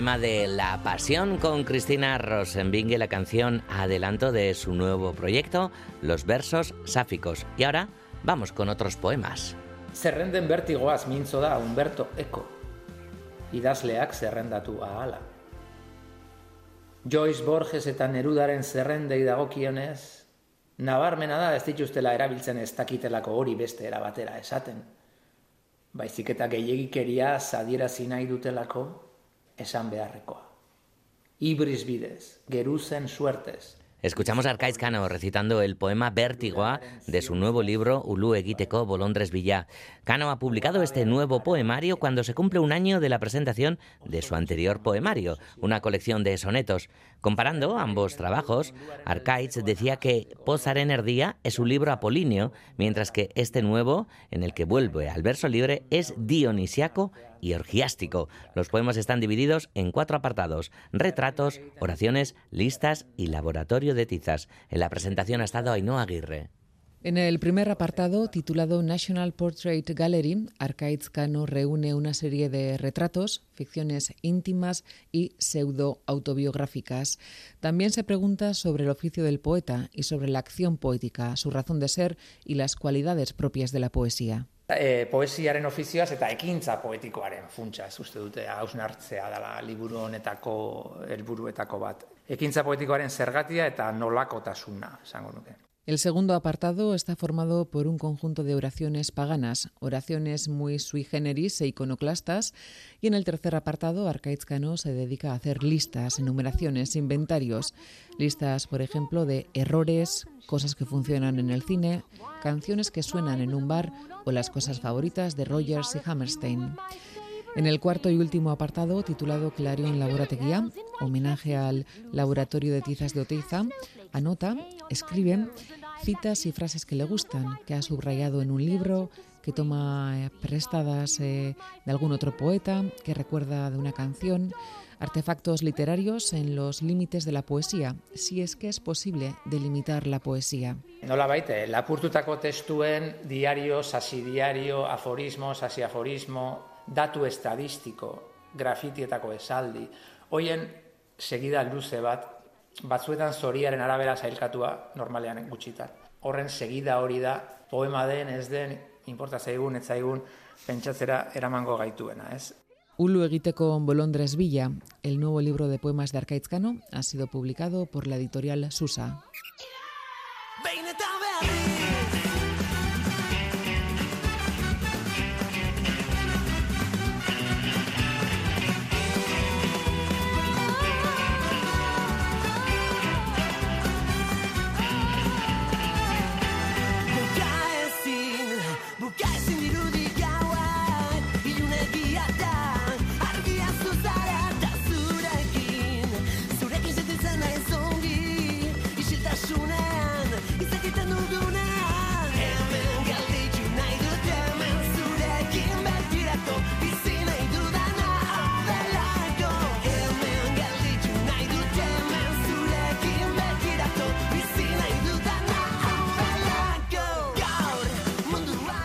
Poema de La Pasión con Cristina Rosenbinge, la canción adelanto de su nuevo proyecto, Los versos sáficos. Y ahora vamos con otros poemas. Zerrenden bertigoaz mintzo da Humberto Eco. Idazleak zerrendatu ahala. Joyce Borges eta Nerudaren zerrendei dagokionez, nabarmena da ez dituztela erabiltzen ez dakitelako hori beste erabatera esaten. Baizik eta gehiagikeria zadierazi nahi dutelako esan beharrekoa. Ibris suertez, Escuchamos a Arcaiz Cano recitando el poema Vértigoa de su nuevo libro Ulu Egiteko Bolondres Villa. Cano ha publicado este nuevo poemario cuando se cumple un año de la presentación de su anterior poemario, una colección de sonetos. Comparando ambos trabajos, Arcaiz decía que Pozaren Erdía es un libro apolíneo, mientras que este nuevo, en el que vuelve al verso libre, es dionisiaco y orgiástico. Los poemas están divididos en cuatro apartados, retratos, oraciones, listas y laboratorio de tizas. En la presentación ha estado Ainhoa Aguirre. En el primer apartado, titulado National Portrait Gallery, Arcaiz Cano reúne una serie de retratos, ficciones íntimas y pseudo-autobiográficas. También se pregunta sobre el oficio del poeta y sobre la acción poética, su razón de ser y las cualidades propias de la poesía. e, poesiaren ofizioaz eta ekintza poetikoaren funtsa, ez uste dute hausnartzea dela liburu honetako helburuetako bat. Ekintza poetikoaren zergatia eta nolakotasuna, esango nuke. El segundo apartado está formado por un conjunto de oraciones paganas, oraciones muy sui generis e iconoclastas, y en el tercer apartado Arcaiz Cano se dedica a hacer listas, enumeraciones, inventarios, listas, por ejemplo, de errores, cosas que funcionan en el cine, canciones que suenan en un bar o las cosas favoritas de Rogers y Hammerstein. En el cuarto y último apartado, titulado Clarion Laborateguía, homenaje al Laboratorio de Tizas de Oteiza, anota, escribe citas y frases que le gustan, que ha subrayado en un libro, que toma eh, prestadas eh, de algún otro poeta, que recuerda de una canción, artefactos literarios en los límites de la poesía, si es que es posible delimitar la poesía. Nola baite, lapurtutako testuen diario, sasi diario, aforismo, sasi aforismo, datu estadistiko, grafitietako esaldi, hoien segida luze bat, batzuetan zoriaren arabera zailkatua normalean gutxitan. Horren segida hori da, poema den, ez den, importa zaigun, ez zaigun, pentsatzera eramango gaituena, ez? Ulu Egiteko Bolondres Villa, el nuevo libro de poemas de Arcaiz Cano, ha sido publicado por la editorial Susa.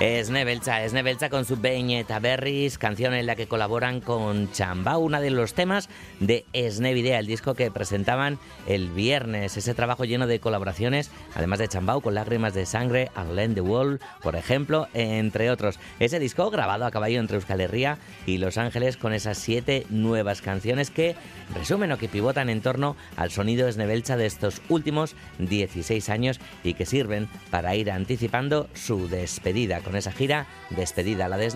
Mundua Esne Belcha, Esne Belcha con su Beñe eta Berris, canción en la que colaboran con Chambao, uno de los temas de Esne Videa, el disco que presentaban el viernes. Ese trabajo lleno de colaboraciones, además de Chambao con Lágrimas de Sangre, Arlene the Wall, por ejemplo, entre otros. Ese disco grabado a caballo entre Euskal Herria y Los Ángeles con esas siete nuevas canciones que resumen o que pivotan en torno al sonido Esne Belcha de estos últimos 16 años y que sirven para ir anticipando su despedida con esa gira despedida, la de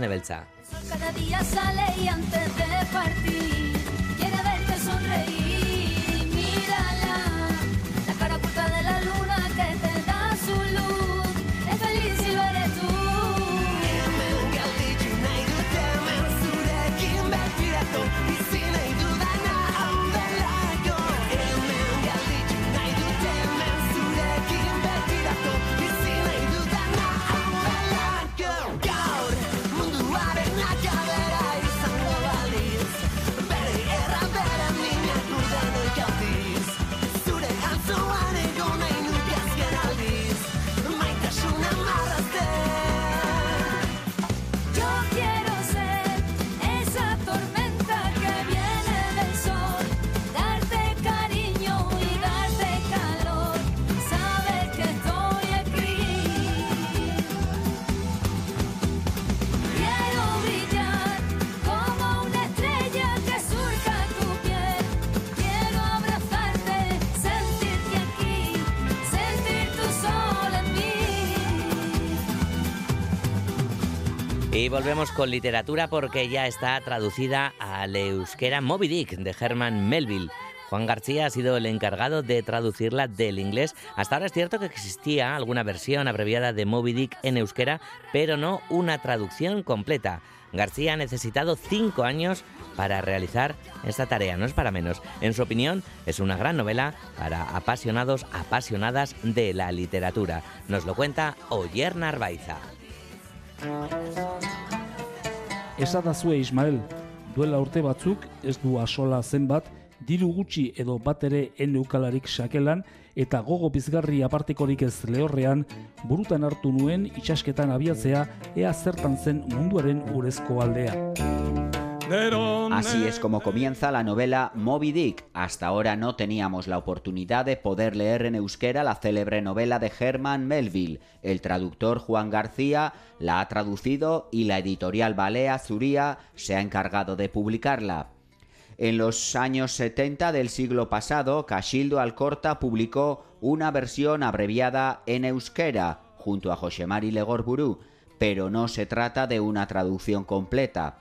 Y volvemos con literatura porque ya está traducida al euskera Moby Dick de Herman Melville. Juan García ha sido el encargado de traducirla del inglés. Hasta ahora es cierto que existía alguna versión abreviada de Moby Dick en euskera, pero no una traducción completa. García ha necesitado cinco años para realizar esta tarea, no es para menos. En su opinión, es una gran novela para apasionados, apasionadas de la literatura. Nos lo cuenta Oyer Narvaiza. Esadazue Ismael, duela urte batzuk ez du asola zenbat, diru gutxi edo bat ere eneukalarik sakelan eta gogo bizgarri apartekorik ez lehorrean burutan hartu nuen itxasketan abiatzea ea zertan zen munduaren urezko aldea. Así es como comienza la novela Moby Dick. Hasta ahora no teníamos la oportunidad de poder leer en euskera la célebre novela de Herman Melville. El traductor Juan García la ha traducido y la editorial Balea Zuría se ha encargado de publicarla. En los años 70 del siglo pasado, Casildo Alcorta publicó una versión abreviada en euskera junto a Josemari Legorburu, pero no se trata de una traducción completa.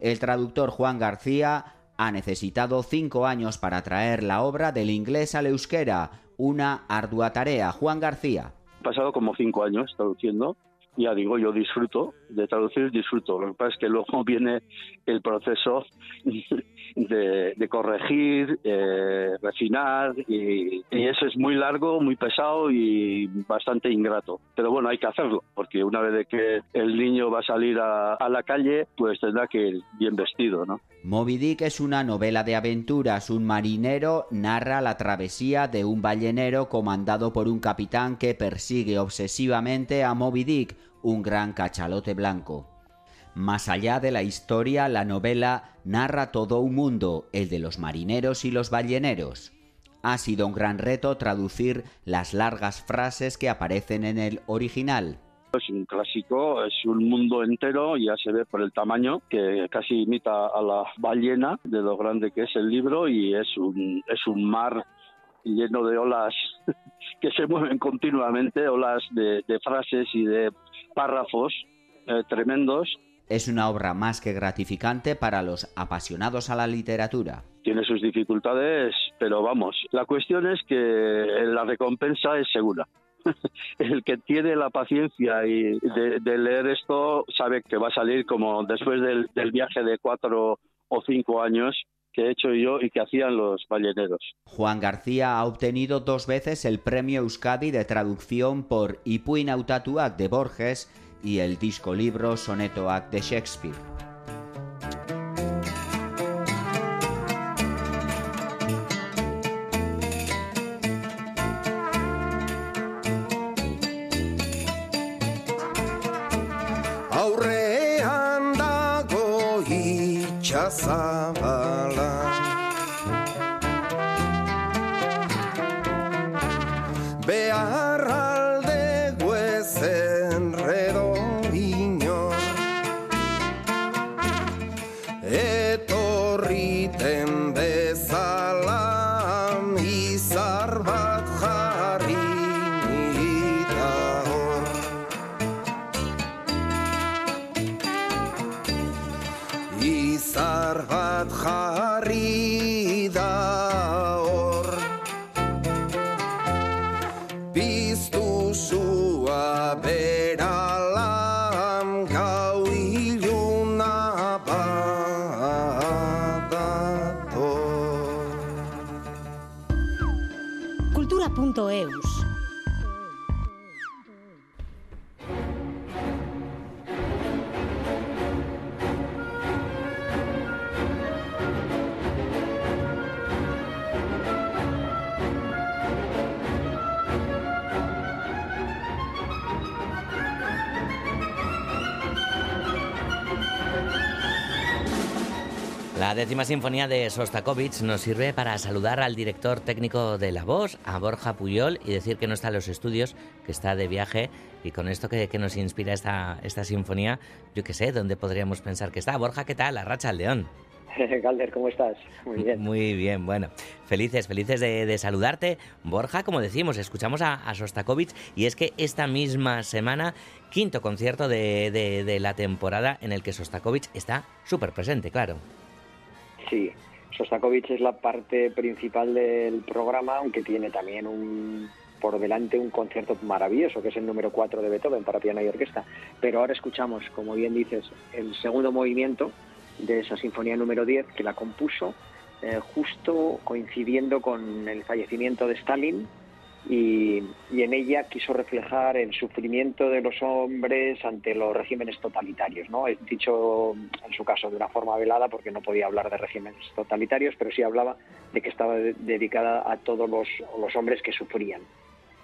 El traductor Juan García ha necesitado cinco años para traer la obra del inglés al euskera, una ardua tarea. Juan García. He pasado como cinco años traduciendo. Ya digo, yo disfruto de traducir, disfruto. Lo que pasa es que luego viene el proceso de, corregir, eh, refinar, y, eso es muy largo, muy pesado y bastante ingrato. Pero bueno, hay que hacerlo, porque una vez que el niño va a salir a la calle, pues tendrá que ir bien vestido, ¿no? Moby Dick es una novela de aventuras. Un marinero narra la travesía de un ballenero comandado por un capitán que persigue obsesivamente a Moby Dick, un gran cachalote blanco. Más allá de la historia, la novela narra todo un mundo, el de los marineros y los balleneros. Ha sido un gran reto traducir las largas frases que aparecen en el original. Es un clásico, es un mundo entero, ya se ve por el tamaño, que casi imita a la ballena, de lo grande que es el libro, y es un, es un mar lleno de olas que se mueven continuamente, olas de, de frases y de párrafos eh, tremendos. Es una obra más que gratificante para los apasionados a la literatura. Tiene sus dificultades, pero vamos, la cuestión es que la recompensa es segura. el que tiene la paciencia y de, de, leer esto sabe que va a salir como después del, del, viaje de cuatro o cinco años que he hecho yo y que hacían los balleneros. Juan García ha obtenido dos veces el premio Euskadi de traducción por Ipuin Autatuak de Borges y el disco libro Sonetoak de Shakespeare. Some. Décima sinfonía de Sostakovich nos sirve para saludar al director técnico de La Voz, a Borja Puyol, y decir que no está en los estudios, que está de viaje. Y con esto que, que nos inspira esta, esta sinfonía, yo qué sé, ¿dónde podríamos pensar que está? Borja, ¿qué tal? La Racha al León. Galder, ¿cómo estás? Muy bien. Muy bien, bueno. Felices, felices de, de saludarte. Borja, como decimos, escuchamos a, a Sostakovich y es que esta misma semana, quinto concierto de, de- de la temporada en el que Sostakovich está súper presente, claro. Sí, Sostakovich es la parte principal del programa, aunque tiene también un por delante un concierto maravilloso, que es el número 4 de Beethoven para piano y orquesta. Pero ahora escuchamos, como bien dices, el segundo movimiento de esa sinfonía número 10, que la compuso eh, justo coincidiendo con el fallecimiento de Stalin y, en ella quiso reflejar el sufrimiento de los hombres ante los regímenes totalitarios, ¿no? He dicho en su caso de una forma velada porque no podía hablar de regímenes totalitarios, pero sí hablaba de que estaba de- dedicada a todos los, los hombres que sufrían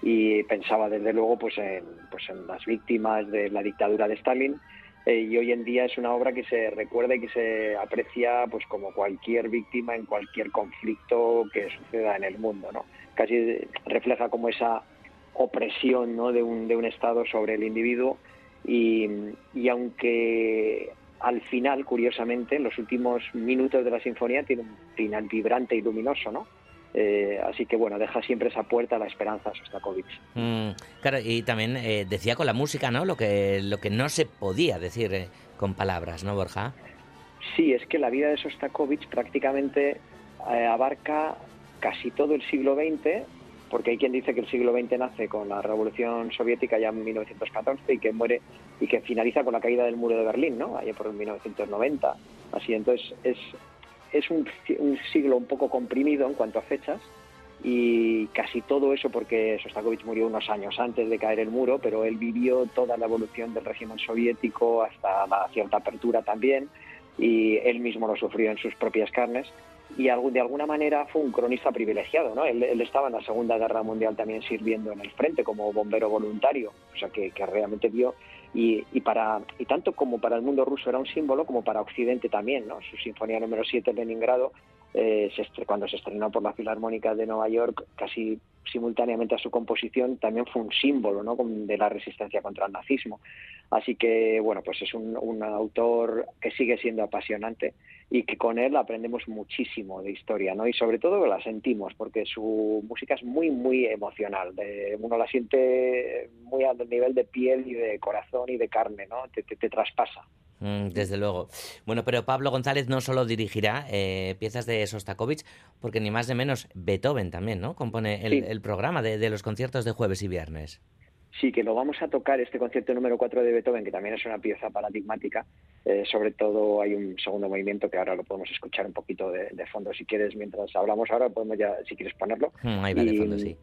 y pensaba desde luego pues en, pues en las víctimas de la dictadura de Stalin eh, y hoy en día es una obra que se recuerda y que se aprecia pues como cualquier víctima en cualquier conflicto que suceda en el mundo no casi refleja como esa opresión ¿no? de, un, de un estado sobre el individuo y, y aunque al final curiosamente en los últimos minutos de la sinfonía tiene un final vibrante y luminoso no Eh, así que bueno deja siempre esa puerta a la esperanza Sostakovich Mm, claro, y también eh, decía con la música, ¿no? Lo que, lo que no se podía decir eh, con palabras, ¿no, Borja? Sí, es que la vida de Sostakovich prácticamente abarca casi todo el siglo XX, porque hay quien dice que el siglo XX nace con la Revolución Soviética ya en 1914 y que muere y que finaliza con la caída del muro de Berlín, ¿no? Allá por 1990. Así, entonces es es un, un siglo un poco comprimido en cuanto a fechas y casi todo eso porque Sostakovich murió unos años antes de caer el muro, pero él vivió toda la evolución del régimen soviético hasta la cierta apertura también y él mismo lo sufrió en sus propias carnes y de alguna manera fue un cronista privilegiado, ¿no? Él, estaba en la Segunda Guerra Mundial también sirviendo en el frente como bombero voluntario, o sea que, realmente vio y, y para y tanto como para el mundo ruso era un símbolo como para Occidente también, ¿no? Su sinfonía número 7 Leningrado eh, se cuando se estrenó por la Filarmónica de Nueva York, casi simultáneamente a su composición, también fue un símbolo ¿no? De la resistencia contra el nazismo. Así que, bueno, pues es un autor que sigue siendo apasionante y que con él aprendemos muchísimo de historia, ¿no? Y sobre todo la sentimos, porque su música es muy, muy emocional. Uno la siente muy al nivel de piel y de corazón y de carne, ¿no? Te, te- te traspasa. Mm, desde luego. Bueno, pero Pablo González no solo dirigirá eh, piezas de Sostakovich, porque ni más ni menos Beethoven también, ¿no? Compone el, Sí. el programa de, de los conciertos de jueves y viernes. Sí, que lo vamos a tocar, este concierto número 4 de Beethoven, que también es una pieza paradigmática. Eh, sobre todo hay un segundo movimiento que ahora lo podemos escuchar un poquito de, de fondo si quieres, mientras hablamos ahora, podemos ya, si quieres ponerlo. Mm, ahí va de Y- fondo, sí.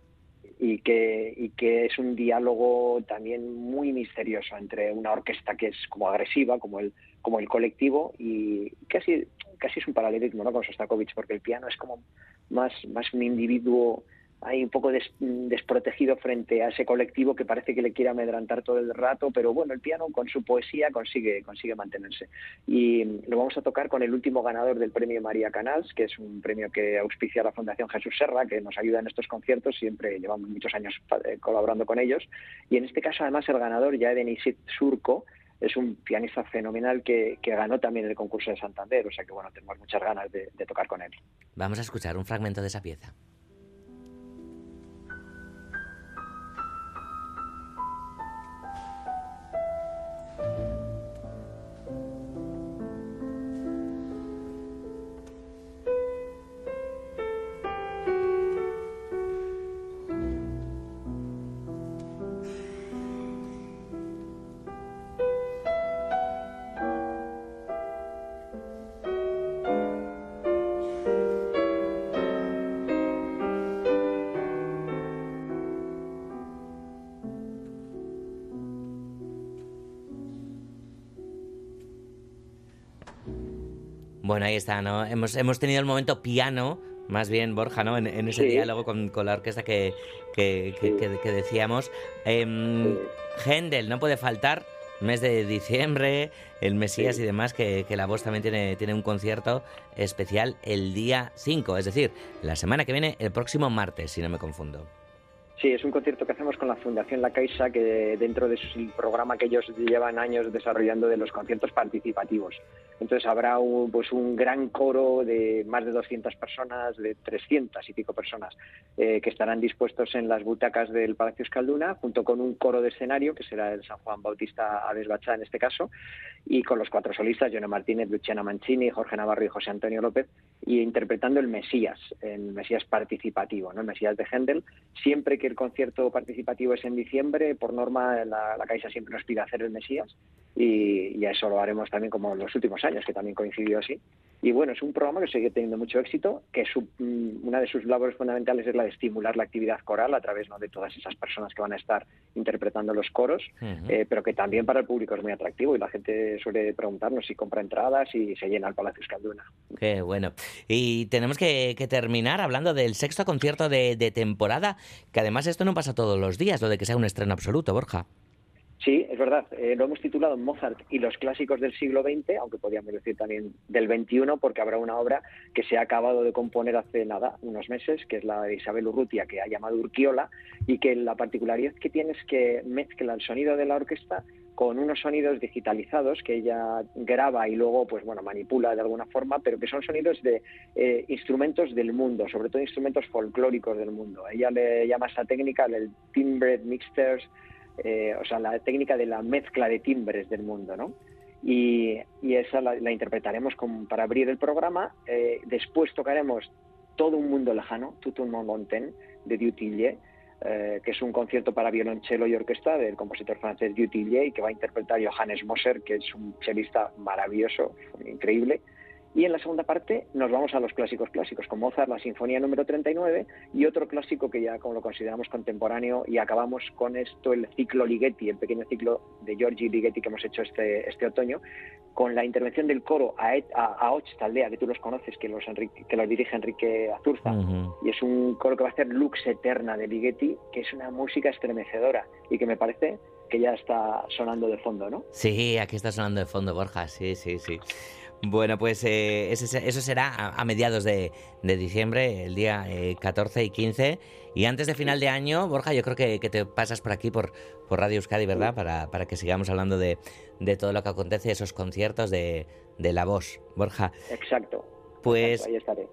y que, y que es un diálogo también muy misterioso entre una orquesta que es como agresiva, como el, como el colectivo, y casi, casi es un paralelismo ¿no? con Sostakovich, porque el piano es como más, más un individuo ahí un poco des- desprotegido frente a ese colectivo que parece que le quiere amedrantar todo el rato, pero bueno, el piano con su poesía consigue, consigue mantenerse. Y lo vamos a tocar con el último ganador del premio María Canals, que es un premio que auspicia la Fundación Jesús Serra, que nos ayuda en estos conciertos, siempre llevamos muchos años eh, colaborando con ellos. Y en este caso, además, el ganador, ya Denisit Surco, es un pianista fenomenal que, ganó también el concurso de Santander, o sea que bueno, tenemos muchas ganas de tocar con él. Vamos a escuchar un fragmento de esa pieza. Ahí está, ¿no? Hemos, hemos tenido el momento piano, más bien, Borja, ¿no? En, en ese Sí. diálogo con, con la orquesta que, que, que- que- que decíamos. Em, Händel, no puede faltar, mes de diciembre, el Mesías y demás, que, que la voz también tiene, tiene un concierto especial el día 5, es decir, la semana que viene, el próximo martes, si no me confundo. Sí, es un concierto que hacemos con la Fundación La Caixa, que dentro del programa que ellos llevan años desarrollando de los conciertos participativos. Entonces habrá un, pues un gran coro de más de 200 personas, de 300 y pico personas, eh, que estarán dispuestos en las butacas del Palacio Escalduna, junto con un coro de escenario, que será el San Juan Bautista Aves Bachá en este caso, y con los cuatro solistas, Joana Martínez, Luciana Mancini, Jorge Navarro y José Antonio López, y interpretando el Mesías, el Mesías participativo, ¿no? el Mesías de Händel, siempre que el concierto participativo es en diciembre, por norma la, la Caixa siempre nos pide hacer el Mesías y, y, eso lo haremos también como en los últimos años, que también coincidió así. Y bueno, es un programa que sigue teniendo mucho éxito, que su, mm, una de sus labores fundamentales es la de estimular la actividad coral a través ¿no? de todas esas personas que van a estar interpretando los coros, uh -huh. eh, pero que también para el público es muy atractivo y la gente suele preguntarnos si compra entradas y se llena el Palacio Escalduna. Qué bueno. Y tenemos que, que terminar hablando del sexto concierto de, de temporada, que además esto no pasa todos los días, lo de que sea un estreno absoluto, Borja. Sí, es verdad. Eh, lo hemos titulado Mozart y los clásicos del siglo XX, aunque podríamos decir también del XXI, porque habrá una obra que se ha acabado de componer hace nada, unos meses, que es la de Isabel Urrutia, que ha llamado Urquiola, y que la particularidad que tiene es que mezcla el sonido de la orquesta con unos sonidos digitalizados que ella graba y luego pues bueno manipula de alguna forma pero que son sonidos de eh, instrumentos del mundo sobre todo instrumentos folclóricos del mundo ella le llama esa técnica el timbre mixters eh, o sea, la técnica de la mezcla de timbres del mundo, ¿no? Y, y esa la, la, interpretaremos como para abrir el programa. Eh, después tocaremos Todo un mundo lejano, Tout un monde lointain, de Dutillé, eh, que es un concierto para violonchelo y orquesta del compositor francés Dutillé y que va a interpretar Johannes Moser, que es un chelista maravilloso, increíble. Y en la segunda parte nos vamos a los clásicos clásicos, con Mozart, la Sinfonía número 39, y otro clásico que ya como lo consideramos contemporáneo, y acabamos con esto, el ciclo Ligeti, el pequeño ciclo de Giorgi Ligeti que hemos hecho este, este otoño, con la intervención del coro a, a, a Taldea, que tú los conoces, que los, Enrique, que los dirige Enrique Azurza, uh -huh. y es un coro que va a hacer Lux Eterna de Ligeti, que es una música estremecedora, y que me parece que ya está sonando de fondo, ¿no? Sí, aquí está sonando de fondo, Borja, sí, sí, sí. Bueno, pues eh, ese, eso será a, a mediados de, de, diciembre, el día eh, 14 y 15. Y antes de final de año, Borja, yo creo que, que te pasas por aquí, por, por Radio Euskadi, ¿verdad? Para, para que sigamos hablando de, de, todo lo que acontece, esos conciertos de, de la voz, Borja. Exacto. Pues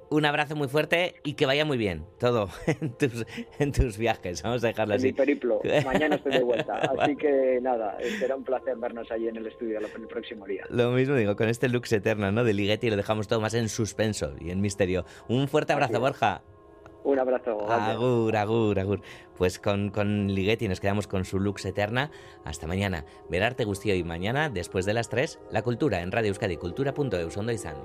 un abrazo muy fuerte y que vaya muy bien todo en tus, en tus viajes. Vamos a dejarlo en así. Mi periplo. Mañana estoy de vuelta. Así que nada, será un placer vernos allí en el estudio el próximo día. Lo mismo digo, con este Lux Eterno ¿no? de Ligeti lo dejamos todo más en suspenso y en misterio. Un fuerte abrazo, Borja. Un abrazo. Agur, agur, agur. Pues con, con Ligeti nos quedamos con su Lux Eterna. Hasta mañana. Verarte Gustío y mañana, después de las 3, La Cultura en Radio Euskadi, cultura.eus, Ondo izan.